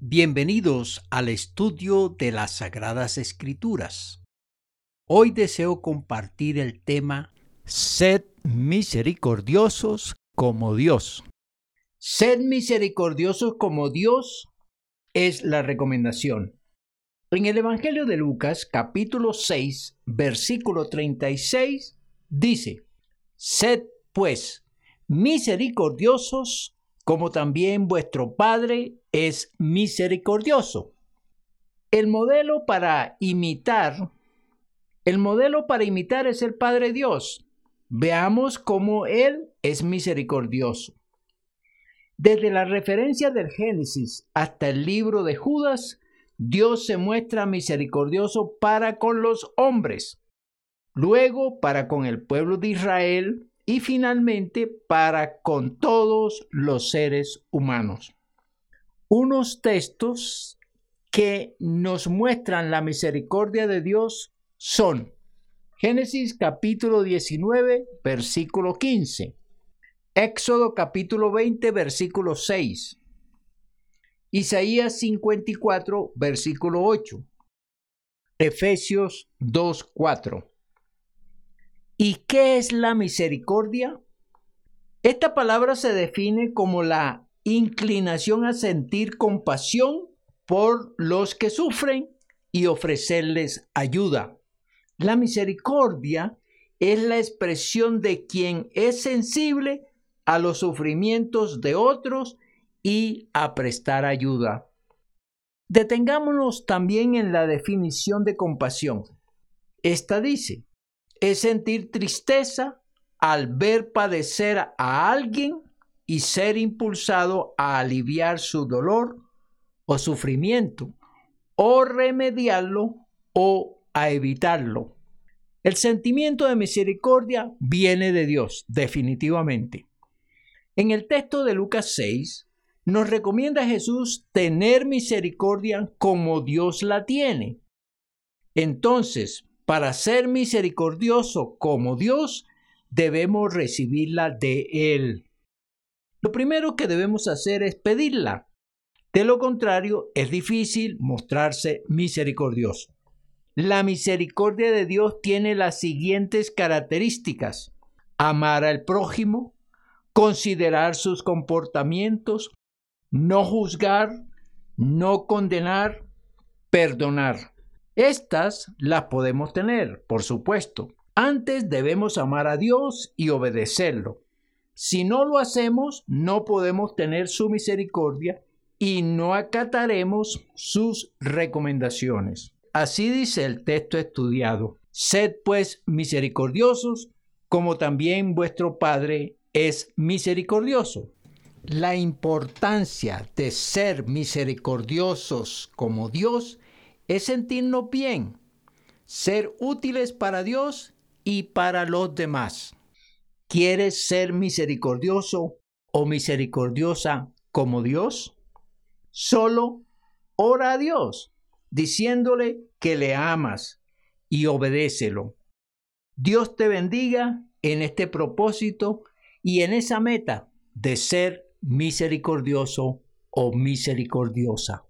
Bienvenidos al estudio de las Sagradas Escrituras. Hoy deseo compartir el tema Sed misericordiosos como Dios. Sed misericordiosos como Dios es la recomendación. En el Evangelio de Lucas capítulo 6 versículo 36 dice, Sed pues misericordiosos como también vuestro Padre es misericordioso. El modelo para imitar, el modelo para imitar es el Padre Dios. Veamos cómo Él es misericordioso. Desde la referencia del Génesis hasta el libro de Judas, Dios se muestra misericordioso para con los hombres, luego para con el pueblo de Israel y finalmente para con todos los seres humanos. Unos textos que nos muestran la misericordia de Dios son Génesis capítulo 19, versículo 15, Éxodo capítulo 20, versículo 6, Isaías 54, versículo 8, Efesios 2, 4. ¿Y qué es la misericordia? Esta palabra se define como la inclinación a sentir compasión por los que sufren y ofrecerles ayuda. La misericordia es la expresión de quien es sensible a los sufrimientos de otros y a prestar ayuda. Detengámonos también en la definición de compasión. Esta dice, es sentir tristeza al ver padecer a alguien y ser impulsado a aliviar su dolor o sufrimiento, o remediarlo o a evitarlo. El sentimiento de misericordia viene de Dios, definitivamente. En el texto de Lucas 6, nos recomienda Jesús tener misericordia como Dios la tiene. Entonces, para ser misericordioso como Dios, debemos recibirla de Él. Lo primero que debemos hacer es pedirla. De lo contrario, es difícil mostrarse misericordioso. La misericordia de Dios tiene las siguientes características. Amar al prójimo, considerar sus comportamientos, no juzgar, no condenar, perdonar. Estas las podemos tener, por supuesto. Antes debemos amar a Dios y obedecerlo. Si no lo hacemos, no podemos tener su misericordia y no acataremos sus recomendaciones. Así dice el texto estudiado. Sed pues misericordiosos, como también vuestro Padre es misericordioso. La importancia de ser misericordiosos como Dios es sentirnos bien, ser útiles para Dios y para los demás. ¿Quieres ser misericordioso o misericordiosa como Dios? Solo ora a Dios, diciéndole que le amas y obedécelo. Dios te bendiga en este propósito y en esa meta de ser misericordioso o misericordiosa.